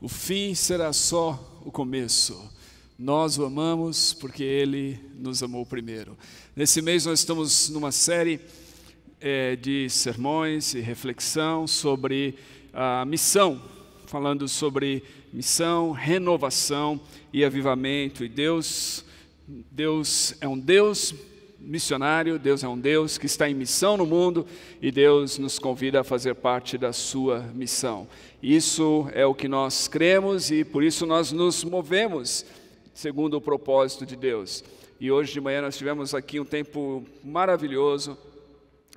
O fim será só o começo. Nós o amamos porque ele nos amou primeiro. Nesse mês nós estamos numa série é, de sermões e reflexão sobre a missão, falando sobre missão, renovação e avivamento. E Deus, Deus é um Deus missionário, Deus é um Deus que está em missão no mundo e Deus nos convida a fazer parte da sua missão. Isso é o que nós cremos e por isso nós nos movemos segundo o propósito de Deus. E hoje de manhã nós tivemos aqui um tempo maravilhoso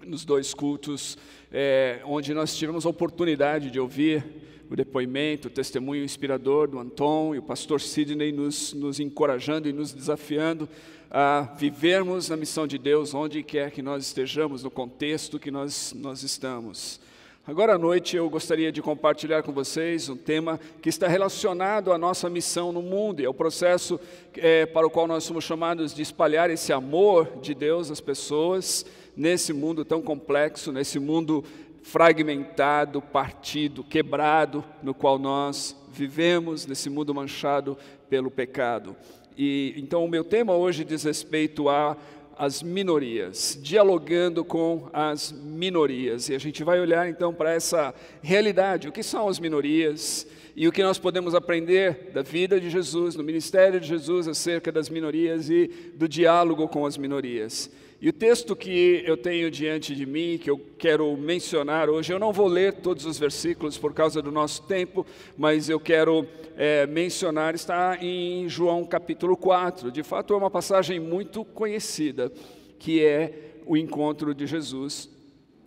nos dois cultos, é, onde nós tivemos a oportunidade de ouvir o depoimento, o testemunho inspirador do Anton e o pastor Sidney nos, nos encorajando e nos desafiando a vivermos na missão de Deus onde quer que nós estejamos, no contexto que nós, nós estamos. Agora à noite eu gostaria de compartilhar com vocês um tema que está relacionado à nossa missão no mundo e ao processo é, para o qual nós somos chamados de espalhar esse amor de Deus às pessoas nesse mundo tão complexo, nesse mundo fragmentado, partido, quebrado, no qual nós vivemos, nesse mundo manchado pelo pecado. E então o meu tema hoje diz respeito a as minorias, dialogando com as minorias. E a gente vai olhar então para essa realidade, o que são as minorias e o que nós podemos aprender da vida de Jesus, no ministério de Jesus acerca das minorias e do diálogo com as minorias. E o texto que eu tenho diante de mim, que eu quero mencionar hoje, eu não vou ler todos os versículos por causa do nosso tempo, mas eu quero é, mencionar, está em João capítulo 4. De fato, é uma passagem muito conhecida, que é o encontro de Jesus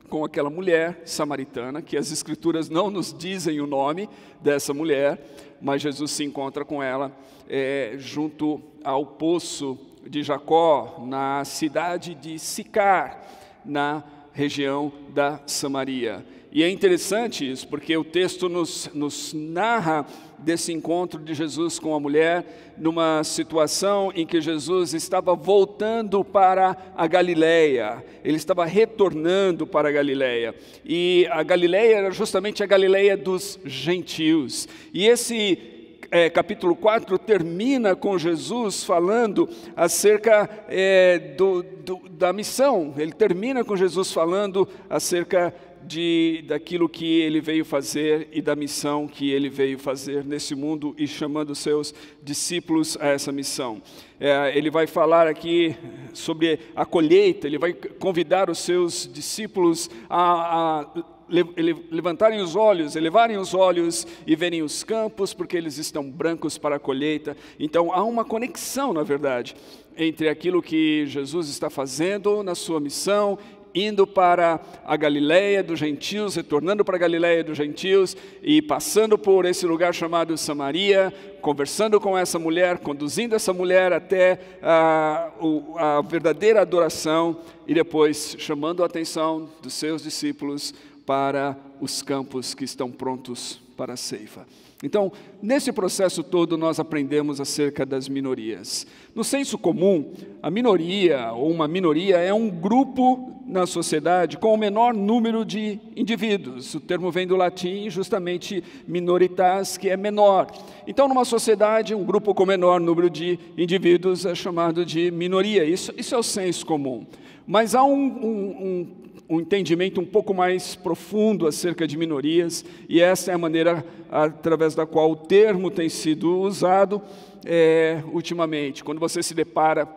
com aquela mulher samaritana, que as escrituras não nos dizem o nome dessa mulher, mas Jesus se encontra com ela é, junto ao poço de Jacó, na cidade de Sicar, na região da Samaria. E é interessante isso, porque o texto nos, nos, narra desse encontro de Jesus com a mulher, numa situação em que Jesus estava voltando para a Galileia, ele estava retornando para a Galileia. E a Galileia era justamente a Galileia dos gentios. E esse é, capítulo 4 termina com Jesus falando acerca é, do, do, da missão. Ele termina com Jesus falando acerca de, daquilo que ele veio fazer e da missão que ele veio fazer nesse mundo e chamando seus discípulos a essa missão. É, ele vai falar aqui sobre a colheita, ele vai convidar os seus discípulos a, a levantarem os olhos, elevarem os olhos e verem os campos, porque eles estão brancos para a colheita. Então há uma conexão, na verdade, entre aquilo que Jesus está fazendo na sua missão indo para a Galileia dos gentios, retornando para a Galileia dos gentios e passando por esse lugar chamado Samaria, conversando com essa mulher, conduzindo essa mulher até a, a verdadeira adoração e depois chamando a atenção dos seus discípulos para os campos que estão prontos para a ceifa. Então, nesse processo todo, nós aprendemos acerca das minorias. No senso comum, a minoria ou uma minoria é um grupo na sociedade com o menor número de indivíduos. O termo vem do latim, justamente minoritas, que é menor. Então, numa sociedade, um grupo com menor número de indivíduos é chamado de minoria. Isso, isso é o senso comum. Mas há um, um, um um entendimento um pouco mais profundo acerca de minorias, e essa é a maneira através da qual o termo tem sido usado é, ultimamente. Quando você se depara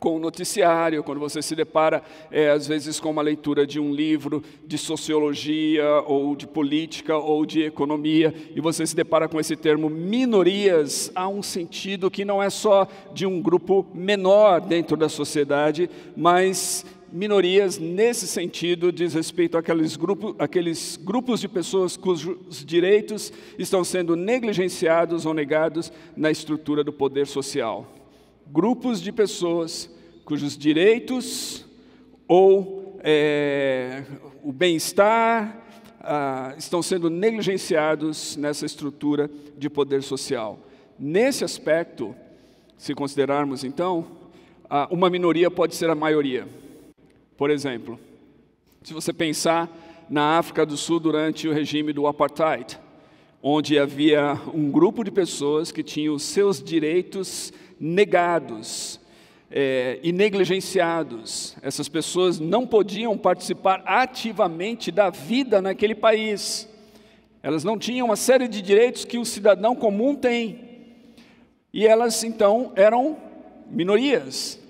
com o noticiário, quando você se depara, é, às vezes, com uma leitura de um livro de sociologia, ou de política, ou de economia, e você se depara com esse termo minorias, há um sentido que não é só de um grupo menor dentro da sociedade, mas minorias nesse sentido diz respeito àqueles, grupo, àqueles grupos de pessoas cujos direitos estão sendo negligenciados ou negados na estrutura do poder social. Grupos de pessoas cujos direitos ou é, o bem-estar ah, estão sendo negligenciados nessa estrutura de poder social. Nesse aspecto, se considerarmos então, ah, uma minoria pode ser a maioria. Por exemplo, se você pensar na África do Sul durante o regime do apartheid, onde havia um grupo de pessoas que tinham seus direitos negados é, e negligenciados. Essas pessoas não podiam participar ativamente da vida naquele país. Elas não tinham uma série de direitos que o cidadão comum tem. E elas então eram minorias.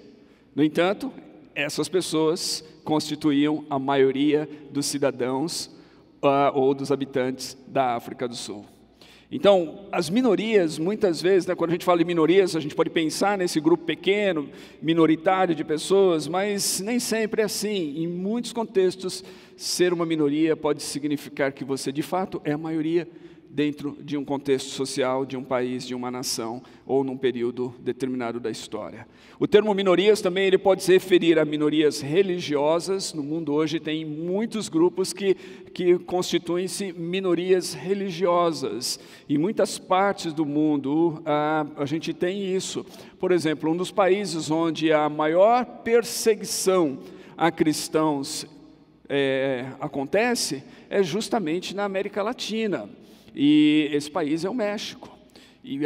No entanto, essas pessoas constituíam a maioria dos cidadãos uh, ou dos habitantes da África do Sul. Então, as minorias, muitas vezes, né, quando a gente fala de minorias, a gente pode pensar nesse grupo pequeno, minoritário de pessoas, mas nem sempre é assim. Em muitos contextos, ser uma minoria pode significar que você, de fato, é a maioria dentro de um contexto social, de um país, de uma nação ou num período determinado da história. O termo minorias também ele pode se referir a minorias religiosas. No mundo hoje tem muitos grupos que, que constituem-se minorias religiosas. Em muitas partes do mundo a, a gente tem isso. Por exemplo, um dos países onde a maior perseguição a cristãos é, acontece é justamente na América Latina. E esse país é o México. E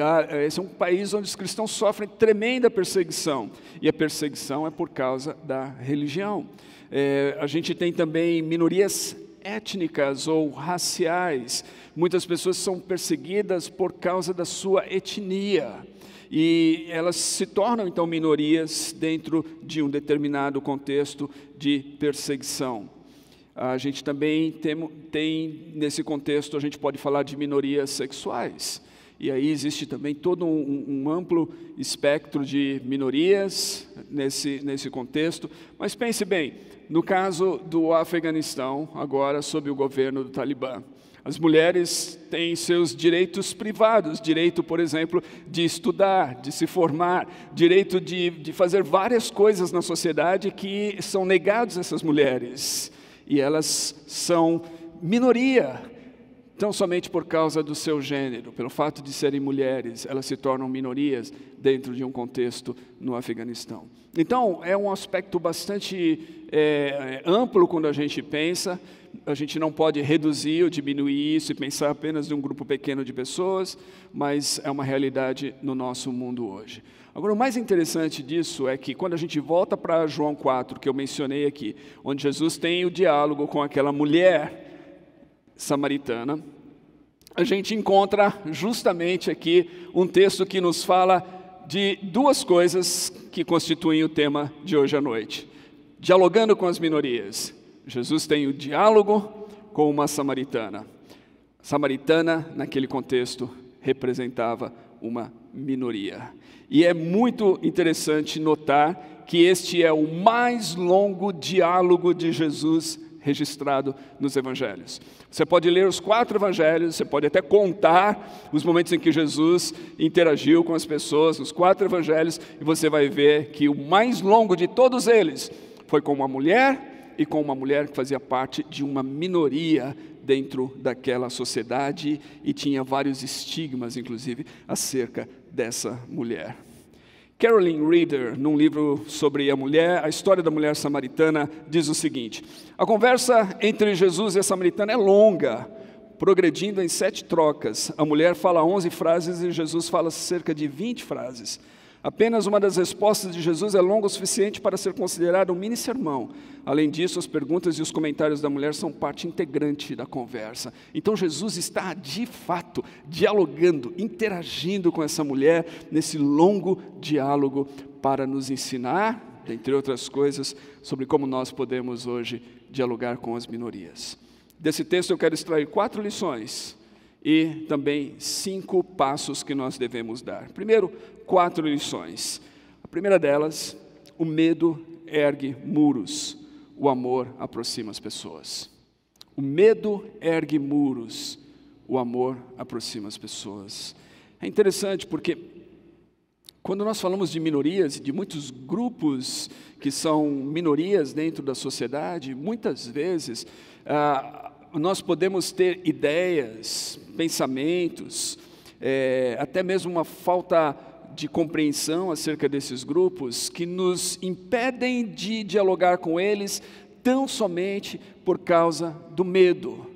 esse é um país onde os cristãos sofrem tremenda perseguição. E a perseguição é por causa da religião. É, a gente tem também minorias étnicas ou raciais. Muitas pessoas são perseguidas por causa da sua etnia. E elas se tornam então minorias dentro de um determinado contexto de perseguição. A gente também tem, tem, nesse contexto, a gente pode falar de minorias sexuais. E aí existe também todo um, um, amplo espectro de minorias nesse, nesse contexto. Mas pense bem, no caso do Afeganistão, agora sob o governo do Talibã, as mulheres têm seus direitos privados, direito, por exemplo, de estudar, de se formar, direito de, de fazer várias coisas na sociedade que são negados a essas mulheres e elas são minoria, tão somente por causa do seu gênero, pelo fato de serem mulheres, elas se tornam minorias dentro de um contexto no Afeganistão. Então, é um aspecto bastante é, amplo quando a gente pensa, a gente não pode reduzir ou diminuir isso e pensar apenas em um grupo pequeno de pessoas, mas é uma realidade no nosso mundo hoje. Agora, o mais interessante disso é que quando a gente volta para João 4, que eu mencionei aqui, onde Jesus tem o diálogo com aquela mulher samaritana, a gente encontra justamente aqui um texto que nos fala de duas coisas que constituem o tema de hoje à noite. Dialogando com as minorias. Jesus tem o diálogo com uma samaritana. Samaritana, naquele contexto, representava uma minoria. E é muito interessante notar que este é o mais longo diálogo de Jesus registrado nos evangelhos. Você pode ler os quatro evangelhos, você pode até contar os momentos em que Jesus interagiu com as pessoas, nos quatro evangelhos, e você vai ver que o mais longo de todos eles foi com uma mulher e com uma mulher que fazia parte de uma minoria dentro daquela sociedade e tinha vários estigmas, inclusive, acerca dessa mulher. Carolyn Reeder, num livro sobre a mulher, a história da mulher samaritana, diz o seguinte: a conversa entre Jesus e a samaritana é longa, progredindo em sete trocas. A mulher fala onze frases e Jesus fala cerca de vinte frases. Apenas uma das respostas de Jesus é longa o suficiente para ser considerada um mini sermão. Além disso, as perguntas e os comentários da mulher são parte integrante da conversa. Então, Jesus está de fato dialogando, interagindo com essa mulher nesse longo diálogo para nos ensinar, dentre outras coisas, sobre como nós podemos hoje dialogar com as minorias. Desse texto eu quero extrair quatro lições e também cinco passos que nós devemos dar. Primeiro, quatro lições. A primeira delas, o medo ergue muros, o amor aproxima as pessoas. O medo ergue muros, o amor aproxima as pessoas. É interessante porque quando nós falamos de minorias, de muitos grupos que são minorias dentro da sociedade, muitas vezes ah, nós podemos ter ideias, pensamentos, é, até mesmo uma falta de compreensão acerca desses grupos que nos impedem de dialogar com eles tão somente por causa do medo.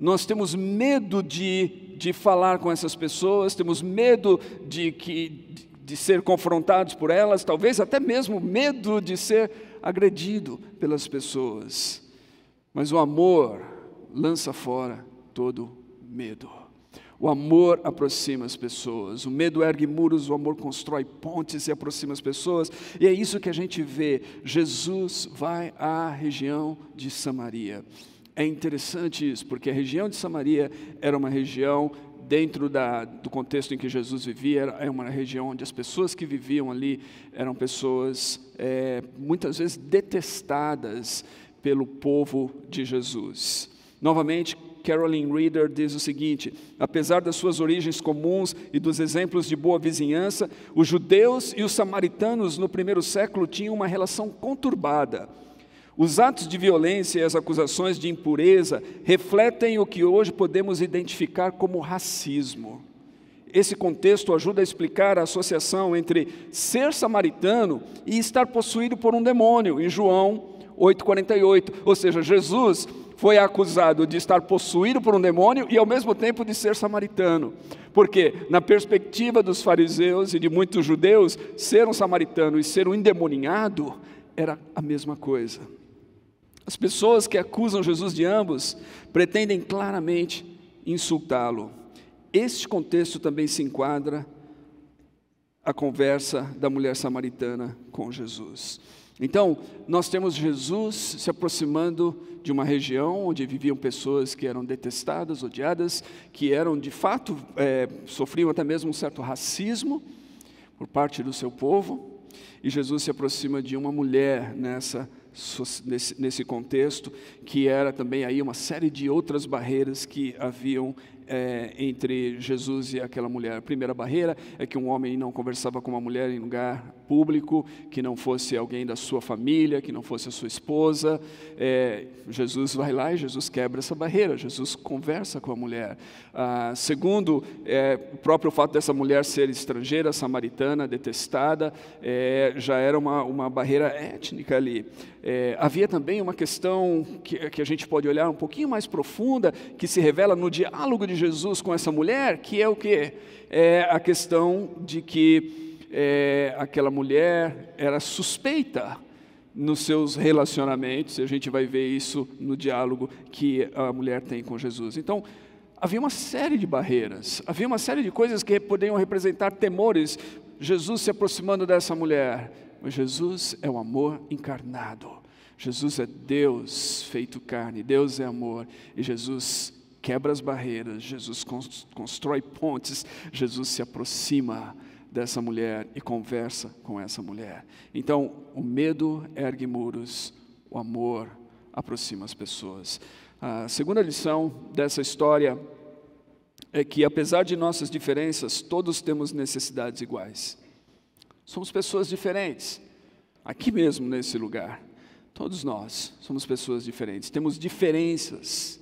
Nós temos medo de de falar com essas pessoas, temos medo de, que, de ser confrontados por elas, talvez até mesmo medo de ser agredido pelas pessoas. Mas o amor lança fora todo medo. O amor aproxima as pessoas, o medo ergue muros, o amor constrói pontes e aproxima as pessoas, e é isso que a gente vê. Jesus vai à região de Samaria. É interessante isso, porque a região de Samaria era uma região dentro da, do contexto em que Jesus vivia, era é uma região onde as pessoas que viviam ali eram pessoas é, muitas vezes detestadas pelo povo de Jesus. Novamente, Carolyn Reader diz o seguinte: apesar das suas origens comuns e dos exemplos de boa vizinhança, os judeus e os samaritanos no primeiro século tinham uma relação conturbada. Os atos de violência e as acusações de impureza refletem o que hoje podemos identificar como racismo. Esse contexto ajuda a explicar a associação entre ser samaritano e estar possuído por um demônio, em João 8,48. Ou seja, Jesus foi acusado de estar possuído por um demônio e ao mesmo tempo de ser samaritano. Porque, na perspectiva dos fariseus e de muitos judeus, ser um samaritano e ser um endemoninhado era a mesma coisa. As pessoas que acusam Jesus de ambos pretendem claramente insultá-lo. Este contexto também se enquadra a conversa da mulher samaritana com Jesus. Então, nós temos Jesus se aproximando de uma região onde viviam pessoas que eram detestadas, odiadas, que eram de fato, é, sofriam até mesmo um certo racismo por parte do seu povo, e Jesus se aproxima de uma mulher nessa nesse, nesse contexto, que era também aí uma série de outras barreiras que haviam é, entre Jesus e aquela mulher. A primeira barreira é que um homem não conversava com uma mulher em lugar público, que não fosse alguém da sua família, que não fosse a sua esposa. É, Jesus vai lá e Jesus quebra essa barreira, Jesus conversa com a mulher. Ah, segundo, é, o próprio fato dessa mulher ser estrangeira, samaritana, detestada, é, já era uma, uma barreira étnica ali. É, havia também uma questão que, que a gente pode olhar um pouquinho mais profunda, que se revela no diálogo de Jesus com essa mulher, que é o que? É a questão de que é, aquela mulher era suspeita nos seus relacionamentos, e a gente vai ver isso no diálogo que a mulher tem com Jesus. Então, havia uma série de barreiras, havia uma série de coisas que poderiam representar temores. Jesus se aproximando dessa mulher, mas Jesus é o amor encarnado. Jesus é Deus feito carne, Deus é amor, e Jesus quebra as barreiras, Jesus constrói pontes, Jesus se aproxima dessa mulher e conversa com essa mulher. Então, o medo ergue muros, o amor aproxima as pessoas. A segunda lição dessa história é que, apesar de nossas diferenças, todos temos necessidades iguais. Somos pessoas diferentes, aqui mesmo nesse lugar. Todos nós somos pessoas diferentes, temos diferenças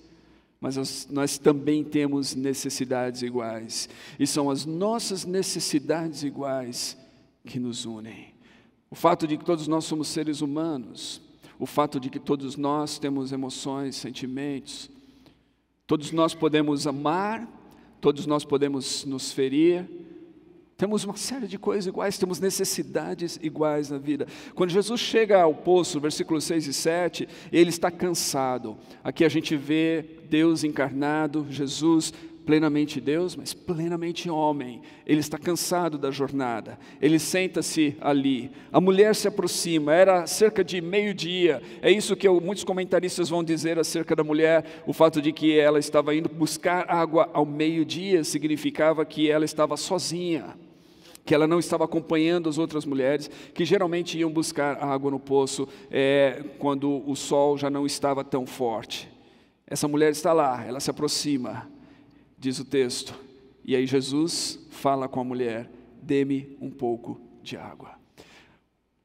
mas nós também temos necessidades iguais, e são as nossas necessidades iguais que nos unem. O fato de que todos nós somos seres humanos, o fato de que todos nós temos emoções, sentimentos, todos nós podemos amar, todos nós podemos nos ferir, temos uma série de coisas iguais, temos necessidades iguais na vida. Quando Jesus chega ao poço, versículos 6 e 7, ele está cansado. Aqui a gente vê Deus encarnado, Jesus plenamente Deus, mas plenamente homem. Ele está cansado da jornada. Ele senta-se ali. A mulher se aproxima. Era cerca de meio-dia. É isso que eu, muitos comentaristas vão dizer acerca da mulher. O fato de que ela estava indo buscar água ao meio-dia significava que ela estava sozinha que ela não estava acompanhando as outras mulheres, que geralmente iam buscar água no poço é, quando o sol já não estava tão forte. Essa mulher está lá, ela se aproxima, diz o texto, e aí Jesus fala com a mulher: dê-me um pouco de água.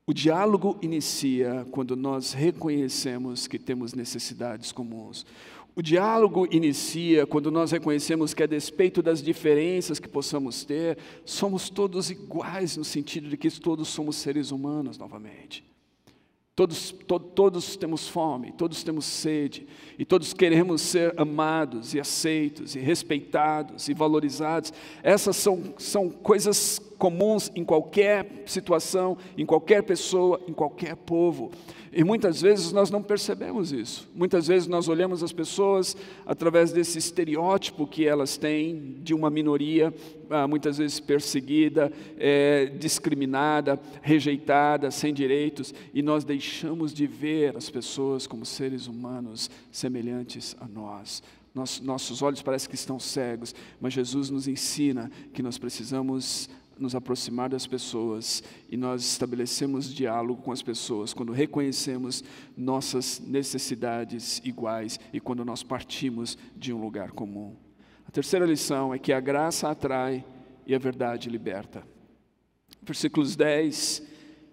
O diálogo inicia quando nós reconhecemos que temos necessidades comuns. O diálogo inicia quando nós reconhecemos que, a despeito das diferenças que possamos ter, somos todos iguais no sentido de que todos somos seres humanos novamente. Todos, to, todos temos fome, todos temos sede, e todos queremos ser amados e aceitos, e respeitados e valorizados. Essas são, são coisas comuns em qualquer situação, em qualquer pessoa, em qualquer povo. E muitas vezes nós não percebemos isso. Muitas vezes nós olhamos as pessoas através desse estereótipo que elas têm de uma minoria, ah, muitas vezes perseguida, é, discriminada, rejeitada, sem direitos, e nós deixamos de ver as pessoas como seres humanos semelhantes a nós. nossos olhos parecem que estão cegos, mas Jesus nos ensina que nós precisamos nos aproximar das pessoas e nós estabelecemos diálogo com as pessoas quando reconhecemos nossas necessidades iguais e quando nós partimos de um lugar comum. A terceira lição é que a graça atrai e a verdade liberta. Versículos 10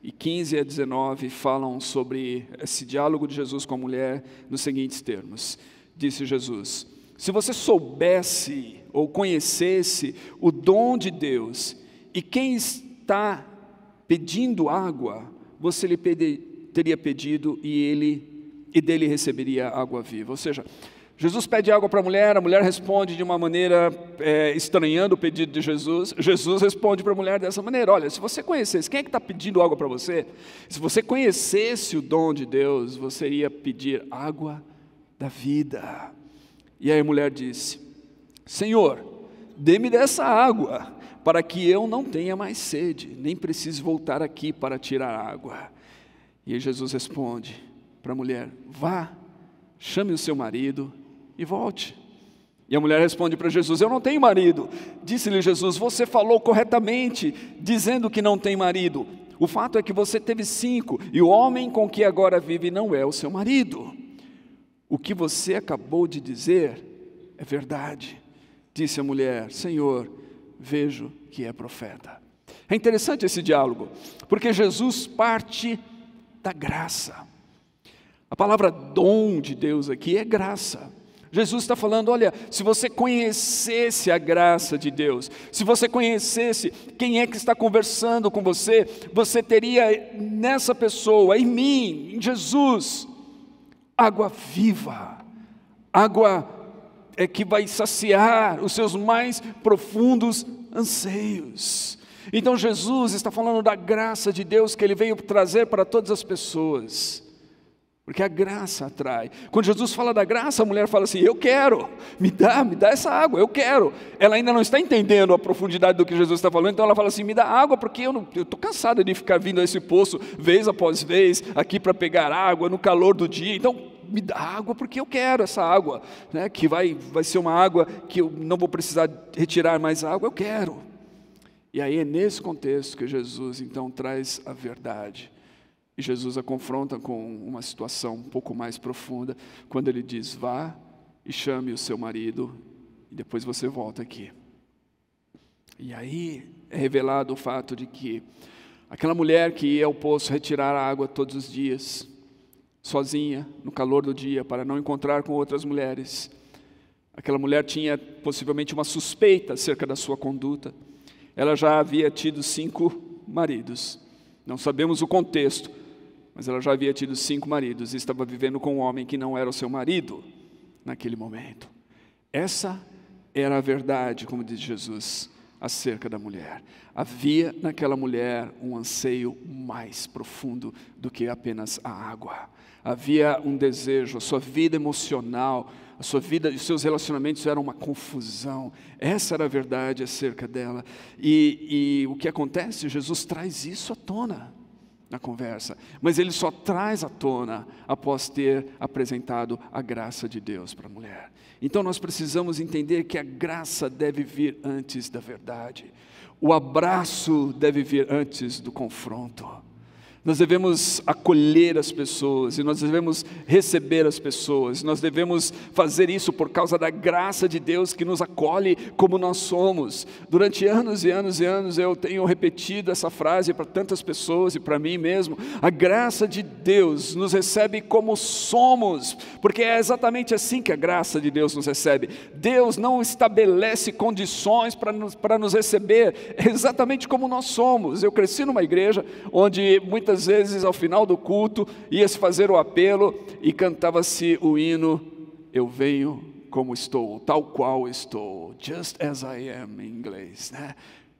e 15 a 19 falam sobre esse diálogo de Jesus com a mulher nos seguintes termos: Disse Jesus: Se você soubesse ou conhecesse o dom de Deus e quem está pedindo água, você lhe pedi, teria pedido e ele e dele receberia água viva. Ou seja, Jesus pede água para a mulher, a mulher responde de uma maneira é, estranhando o pedido de Jesus. Jesus responde para a mulher dessa maneira: Olha, se você conhecesse, quem é que está pedindo água para você? Se você conhecesse o dom de Deus, você iria pedir água da vida. E aí a mulher disse: Senhor, dê-me dessa água para que eu não tenha mais sede, nem precise voltar aqui para tirar água. E Jesus responde para a mulher: Vá, chame o seu marido e volte. E a mulher responde para Jesus: Eu não tenho marido. Disse-lhe Jesus: Você falou corretamente, dizendo que não tem marido. O fato é que você teve cinco, e o homem com que agora vive não é o seu marido. O que você acabou de dizer é verdade. Disse a mulher: Senhor, vejo que é profeta. É interessante esse diálogo, porque Jesus parte da graça. A palavra dom de Deus aqui é graça. Jesus está falando: olha, se você conhecesse a graça de Deus, se você conhecesse quem é que está conversando com você, você teria nessa pessoa, em mim, em Jesus, água viva, água é que vai saciar os seus mais profundos anseios. Então Jesus está falando da graça de Deus que ele veio trazer para todas as pessoas. Porque a graça atrai. Quando Jesus fala da graça, a mulher fala assim: Eu quero, me dá, me dá essa água, eu quero. Ela ainda não está entendendo a profundidade do que Jesus está falando, então ela fala assim: Me dá água, porque eu estou cansada de ficar vindo a esse poço vez após vez, aqui para pegar água no calor do dia. Então, me dá água porque eu quero essa água, né, que vai, vai ser uma água que eu não vou precisar retirar mais água, eu quero. E aí é nesse contexto que Jesus então traz a verdade. E Jesus a confronta com uma situação um pouco mais profunda, quando ele diz: vá e chame o seu marido, e depois você volta aqui. E aí é revelado o fato de que aquela mulher que ia ao poço retirar a água todos os dias, sozinha, no calor do dia, para não encontrar com outras mulheres. Aquela mulher tinha possivelmente uma suspeita acerca da sua conduta. Ela já havia tido cinco maridos. Não sabemos o contexto, mas ela já havia tido cinco maridos e estava vivendo com um homem que não era o seu marido naquele momento. Essa era a verdade, como diz Jesus, acerca da mulher. Havia naquela mulher um anseio mais profundo do que apenas a água havia um desejo, a sua vida emocional, a sua vida, os seus relacionamentos eram uma confusão. Essa era a verdade acerca dela. E, e o que acontece? Jesus traz isso à tona na conversa, mas ele só traz à tona após ter apresentado a graça de Deus para a mulher. Então nós precisamos entender que a graça deve vir antes da verdade, o abraço deve vir antes do confronto. Nós devemos acolher as pessoas e nós devemos receber as pessoas. Nós devemos fazer isso por causa da graça de Deus que nos acolhe como nós somos. Durante anos e anos e anos eu tenho repetido essa frase para tantas pessoas e para mim mesmo. A graça de Deus nos recebe como somos, porque é exatamente assim que a graça de Deus nos recebe. Deus não estabelece condições para nos, para nos receber, é exatamente como nós somos. Eu cresci numa igreja onde muitas muitas vezes ao final do culto ia-se fazer o apelo e cantava-se o hino Eu venho como estou, tal qual estou, just as I am em inglês, né?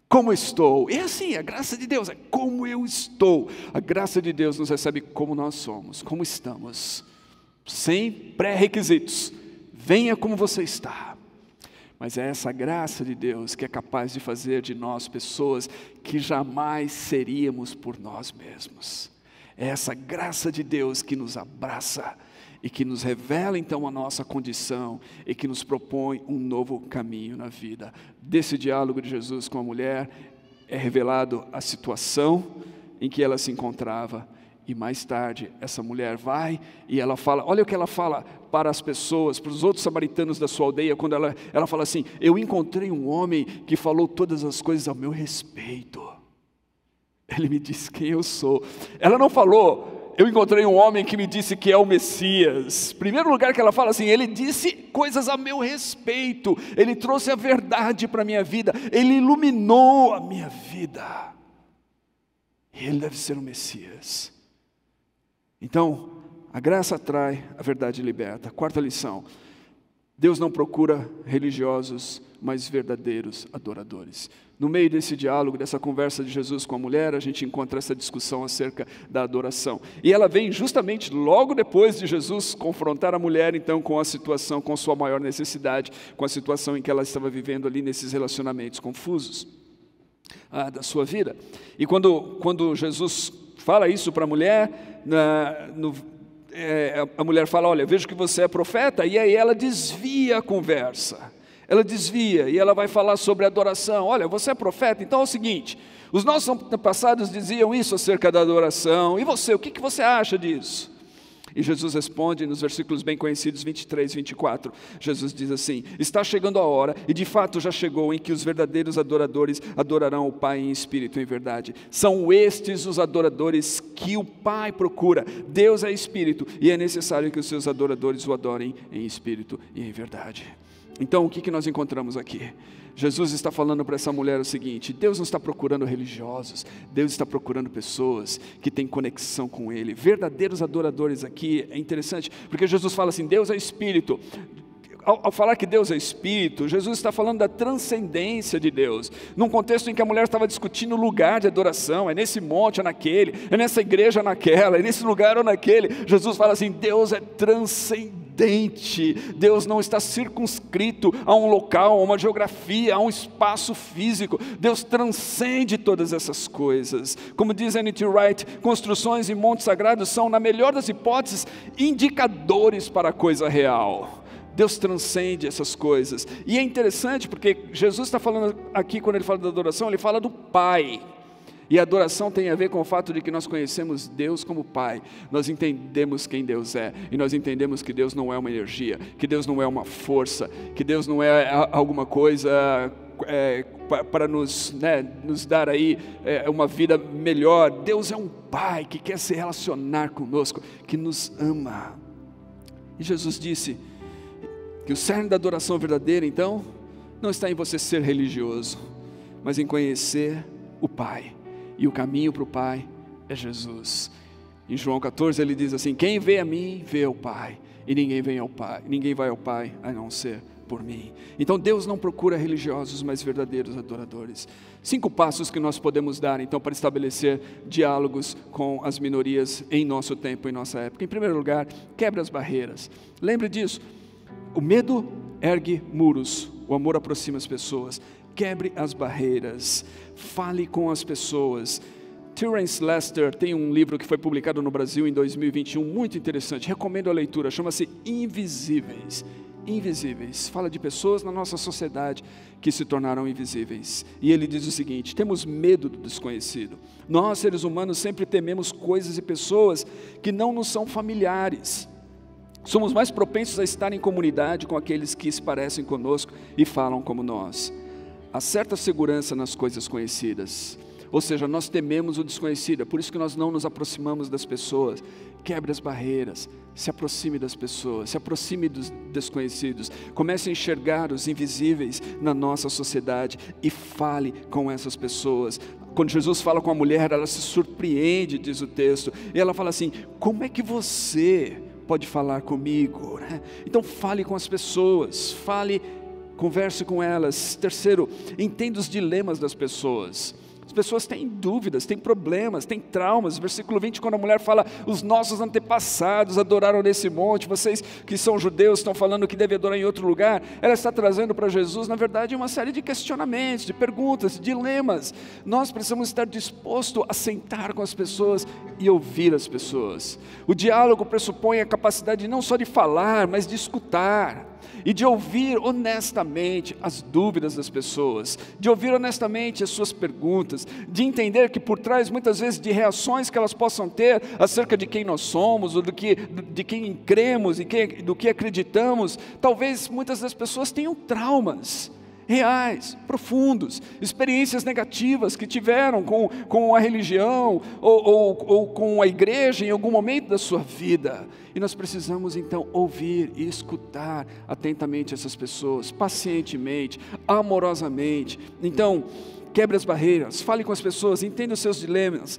Como estou? E assim, a graça de Deus é como eu estou. A graça de Deus nos recebe como nós somos, como estamos, sem pré-requisitos. Venha como você está. Mas é essa graça de Deus que é capaz de fazer de nós pessoas que jamais seríamos por nós mesmos. É essa graça de Deus que nos abraça e que nos revela então a nossa condição e que nos propõe um novo caminho na vida. Desse diálogo de Jesus com a mulher é revelado a situação em que ela se encontrava e mais tarde, essa mulher vai e ela fala: olha o que ela fala para as pessoas, para os outros samaritanos da sua aldeia, quando ela, ela fala assim: Eu encontrei um homem que falou todas as coisas ao meu respeito. Ele me disse quem eu sou. Ela não falou, eu encontrei um homem que me disse que é o Messias. Primeiro lugar que ela fala assim, ele disse coisas a meu respeito, ele trouxe a verdade para a minha vida, ele iluminou a minha vida. E ele deve ser o Messias. Então, a graça atrai, a verdade liberta. Quarta lição: Deus não procura religiosos, mas verdadeiros adoradores. No meio desse diálogo, dessa conversa de Jesus com a mulher, a gente encontra essa discussão acerca da adoração. E ela vem justamente logo depois de Jesus confrontar a mulher, então, com a situação, com sua maior necessidade, com a situação em que ela estava vivendo ali nesses relacionamentos confusos ah, da sua vida. E quando, quando Jesus fala isso para a mulher, na, no, é, a mulher fala: Olha, vejo que você é profeta, e aí ela desvia a conversa. Ela desvia e ela vai falar sobre adoração. Olha, você é profeta, então é o seguinte: os nossos antepassados diziam isso acerca da adoração, e você, o que, que você acha disso? E Jesus responde nos versículos bem conhecidos 23 e 24. Jesus diz assim: Está chegando a hora, e de fato já chegou, em que os verdadeiros adoradores adorarão o Pai em espírito e em verdade. São estes os adoradores que o Pai procura. Deus é espírito, e é necessário que os seus adoradores o adorem em espírito e em verdade. Então, o que, que nós encontramos aqui? Jesus está falando para essa mulher o seguinte: Deus não está procurando religiosos, Deus está procurando pessoas que têm conexão com Ele, verdadeiros adoradores aqui. É interessante, porque Jesus fala assim: Deus é Espírito. Ao, ao, falar que Deus é Espírito, Jesus está falando da transcendência de Deus, num contexto em que a mulher estava discutindo o lugar de adoração, é nesse monte ou naquele, é nessa igreja ou naquela, é nesse lugar ou naquele. Jesus fala assim: Deus é transcendente Deus não está circunscrito a um local, a uma geografia, a um espaço físico. Deus transcende todas essas coisas. Como diz N.T. Wright, construções e montes sagrados são, na melhor das hipóteses, indicadores para a coisa real. Deus transcende essas coisas. E é interessante porque Jesus está falando aqui, quando ele fala da adoração, ele fala do Pai. E adoração tem a ver com o fato de que nós conhecemos Deus como Pai, nós entendemos quem Deus é, e nós entendemos que Deus não é uma energia, que Deus não é uma força, que Deus não é alguma coisa é, para nos, né, nos dar aí é, uma vida melhor. Deus é um Pai que quer se relacionar conosco, que nos ama. E Jesus disse que o cerne da adoração verdadeira, então, não está em você ser religioso, mas em conhecer o Pai e o caminho para o Pai é Jesus. Em João 14 ele diz assim: Quem vê a mim, vê o Pai, e ninguém vem ao Pai, ninguém vai ao Pai a não ser por mim. Então Deus não procura religiosos, mas verdadeiros adoradores. Cinco passos que nós podemos dar então para estabelecer diálogos com as minorias em nosso tempo, em nossa época. Em primeiro lugar, quebre as barreiras. Lembre disso. O medo ergue muros, o amor aproxima as pessoas quebre as barreiras, fale com as pessoas. Terence Lester tem um livro que foi publicado no Brasil em 2021, muito interessante, recomendo a leitura, chama-se Invisíveis. Invisíveis, fala de pessoas na nossa sociedade que se tornaram invisíveis. E ele diz o seguinte: temos medo do desconhecido. Nós, seres humanos, sempre tememos coisas e pessoas que não nos são familiares. Somos mais propensos a estar em comunidade com aqueles que se parecem conosco e falam como nós há certa segurança nas coisas conhecidas. Ou seja, nós tememos o desconhecido, é por isso que nós não nos aproximamos das pessoas quebre as barreiras, se aproxime das pessoas, se aproxime dos desconhecidos, comece a enxergar os invisíveis na nossa sociedade e fale com essas pessoas. Quando Jesus fala com a mulher, ela se surpreende, diz o texto, e ela fala assim: Como é que você pode falar comigo? Então, fale com as pessoas, fale, converse com elas. Terceiro, entenda os dilemas das pessoas. As pessoas têm dúvidas, têm problemas, têm traumas. Versículo 20, quando a mulher fala, os nossos antepassados adoraram nesse monte, vocês que são judeus estão falando que deve adorar em outro lugar. Ela está trazendo para Jesus, na verdade, uma série de questionamentos, de perguntas, de dilemas. Nós precisamos estar dispostos a sentar com as pessoas e ouvir as pessoas. O diálogo pressupõe a capacidade não só de falar, mas de escutar e de ouvir honestamente as dúvidas das pessoas, de ouvir honestamente as suas perguntas, de entender que por trás muitas vezes de reações que elas possam ter acerca de quem nós somos, ou do que, de quem cremos e do que acreditamos, talvez muitas das pessoas tenham traumas reais, profundos, experiências negativas que tiveram com, com a religião ou, ou, ou com a igreja em algum momento da sua vida. E nós precisamos então ouvir e escutar atentamente essas pessoas, pacientemente, amorosamente. Então, quebre as barreiras, fale com as pessoas, entenda os seus dilemas,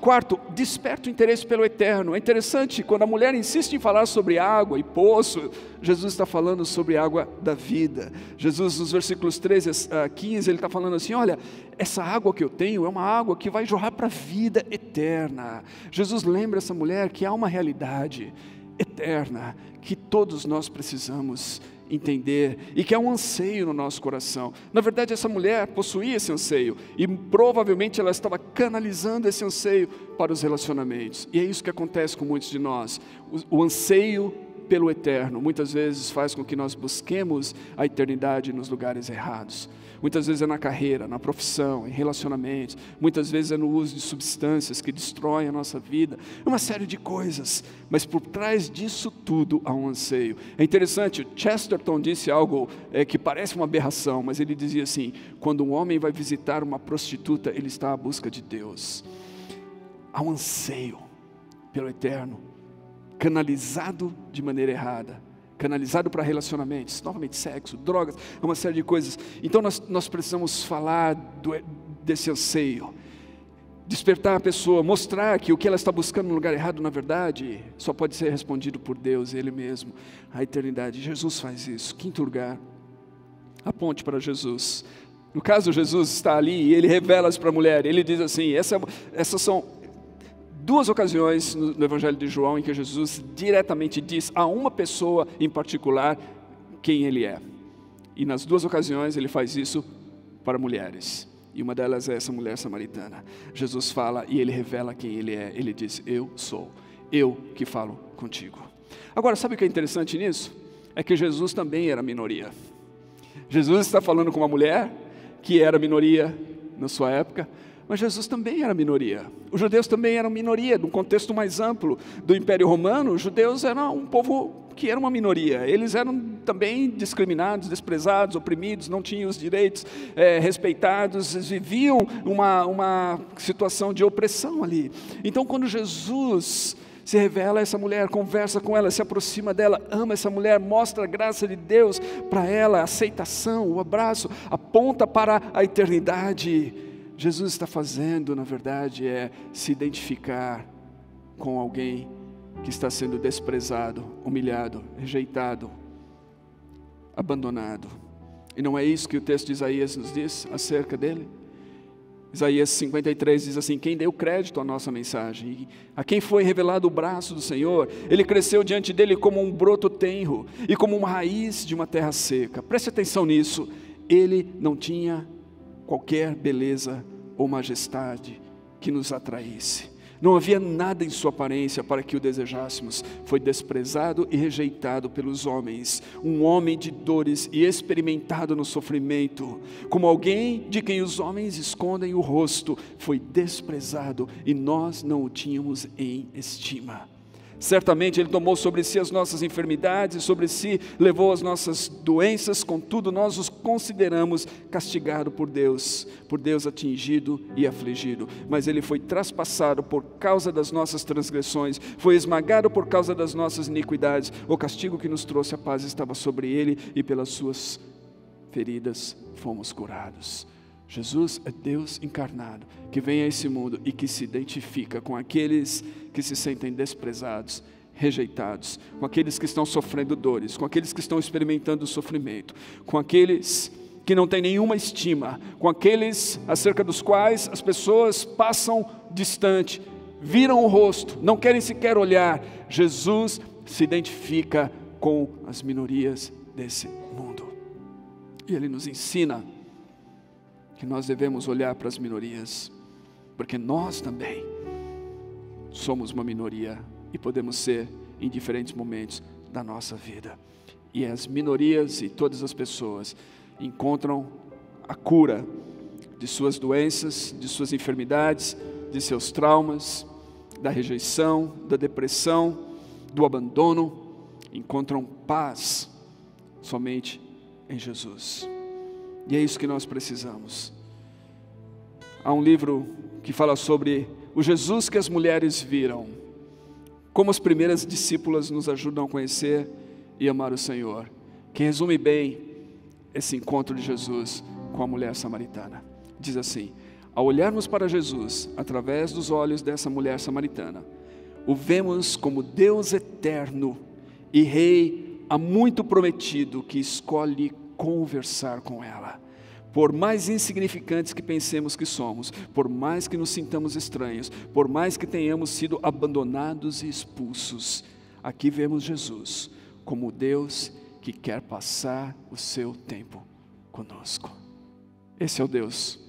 Quarto, desperta o interesse pelo eterno. É interessante, quando a mulher insiste em falar sobre água e poço, Jesus está falando sobre água da vida. Jesus, nos versículos 13 a 15, ele está falando assim: olha, essa água que eu tenho é uma água que vai jorrar para a vida eterna. Jesus lembra essa mulher que há uma realidade eterna que todos nós precisamos entender e que é um anseio no nosso coração. Na verdade, essa mulher possuía esse anseio e provavelmente ela estava canalizando esse anseio para os relacionamentos. E é isso que acontece com muitos de nós. O, o anseio pelo eterno muitas vezes faz com que nós busquemos a eternidade nos lugares errados. Muitas vezes é na carreira, na profissão, em relacionamentos, muitas vezes é no uso de substâncias que destroem a nossa vida, é uma série de coisas, mas por trás disso tudo há um anseio. É interessante, Chesterton disse algo é, que parece uma aberração, mas ele dizia assim: quando um homem vai visitar uma prostituta, ele está à busca de Deus. Há um anseio pelo eterno, canalizado de maneira errada canalizado para relacionamentos, novamente sexo, drogas, uma série de coisas. Então nós, nós precisamos falar do, desse anseio, despertar a pessoa, mostrar que o que ela está buscando no lugar errado, na verdade, só pode ser respondido por Deus, Ele mesmo, a eternidade. Jesus faz isso. Quinto lugar, aponte para Jesus. No caso, Jesus está ali e ele revela isso para a mulher. Ele diz assim: essa, essas são duas ocasiões no Evangelho de João em que Jesus diretamente diz a uma pessoa em particular quem ele é. E nas duas ocasiões ele faz isso para mulheres. E uma delas é essa mulher samaritana. Jesus fala e ele revela quem ele é. Ele diz: Eu sou, eu que falo contigo. Agora, sabe o que é interessante nisso? É que Jesus também era minoria. Jesus está falando com uma mulher que era minoria na sua época, mas Jesus também era minoria. Os judeus também eram minoria, num contexto mais amplo do Império Romano, os judeus eram um povo que era uma minoria. Eles eram também discriminados, desprezados, oprimidos, não tinham os direitos é, respeitados, eles viviam uma, uma situação de opressão ali. Então, quando Jesus se revela a essa mulher, conversa com ela, se aproxima dela, ama essa mulher, mostra a graça de Deus para ela, a aceitação, o abraço, aponta para a eternidade Jesus está fazendo, na verdade, é se identificar com alguém que está sendo desprezado, humilhado, rejeitado, abandonado. E não é isso que o texto de Isaías nos diz acerca dele? Isaías 53 diz assim: Quem deu crédito à nossa mensagem, a quem foi revelado o braço do Senhor, ele cresceu diante dele como um broto tenro e como uma raiz de uma terra seca. Preste atenção nisso, ele não tinha qualquer beleza ou majestade que nos atraísse. Não havia nada em sua aparência para que o desejássemos. Foi desprezado e rejeitado pelos homens, um homem de dores e experimentado no sofrimento, como alguém de quem os homens escondem o rosto. Foi desprezado e nós não o tínhamos em estima. Certamente Ele tomou sobre si as nossas enfermidades, sobre si levou as nossas doenças, contudo, nós os consideramos castigado por Deus, por Deus atingido e afligido. Mas Ele foi traspassado por causa das nossas transgressões, foi esmagado por causa das nossas iniquidades. O castigo que nos trouxe a paz estava sobre Ele, e pelas Suas feridas fomos curados. Jesus é Deus encarnado, que vem a esse mundo e que se identifica com aqueles que se sentem desprezados, rejeitados, com aqueles que estão sofrendo dores, com aqueles que estão experimentando sofrimento, com aqueles que não têm nenhuma estima, com aqueles acerca dos quais as pessoas passam distante, viram o rosto, não querem sequer olhar. Jesus se identifica com as minorias desse mundo. E ele nos ensina que nós devemos olhar para as minorias, porque nós também somos uma minoria e podemos ser em diferentes momentos da nossa vida. E as minorias e todas as pessoas encontram a cura de suas doenças, de suas enfermidades, de seus traumas, da rejeição, da depressão, do abandono, encontram paz somente em Jesus. E é isso que nós precisamos. Há um livro que fala sobre o Jesus que as mulheres viram, como as primeiras discípulas nos ajudam a conhecer e amar o Senhor, que resume bem esse encontro de Jesus com a mulher samaritana. Diz assim: ao olharmos para Jesus através dos olhos dessa mulher samaritana, o vemos como Deus eterno e Rei há muito prometido que escolhe conversar com ela. Por mais insignificantes que pensemos que somos, por mais que nos sintamos estranhos, por mais que tenhamos sido abandonados e expulsos, aqui vemos Jesus como Deus que quer passar o seu tempo conosco. Esse é o Deus,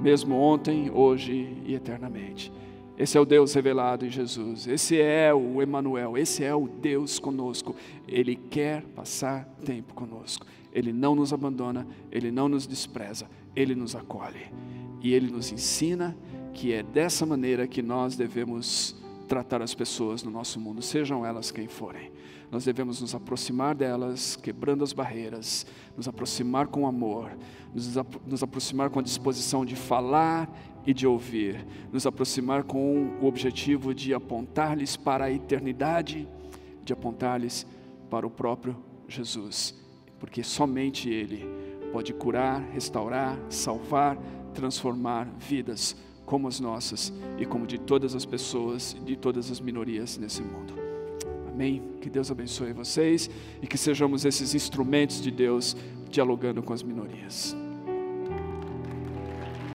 mesmo ontem, hoje e eternamente. Esse é o Deus revelado em Jesus. Esse é o Emanuel. Esse é o Deus conosco. Ele quer passar tempo conosco. Ele não nos abandona, Ele não nos despreza, Ele nos acolhe. E Ele nos ensina que é dessa maneira que nós devemos tratar as pessoas no nosso mundo, sejam elas quem forem. Nós devemos nos aproximar delas, quebrando as barreiras, nos aproximar com amor, nos, nos aproximar com a disposição de falar e de ouvir, nos aproximar com o objetivo de apontar-lhes para a eternidade, de apontar-lhes para o próprio Jesus porque somente Ele pode curar, restaurar, salvar, transformar vidas como as nossas e como de todas as pessoas, de todas as minorias nesse mundo. Amém? Que Deus abençoe vocês e que sejamos esses instrumentos de Deus dialogando com as minorias.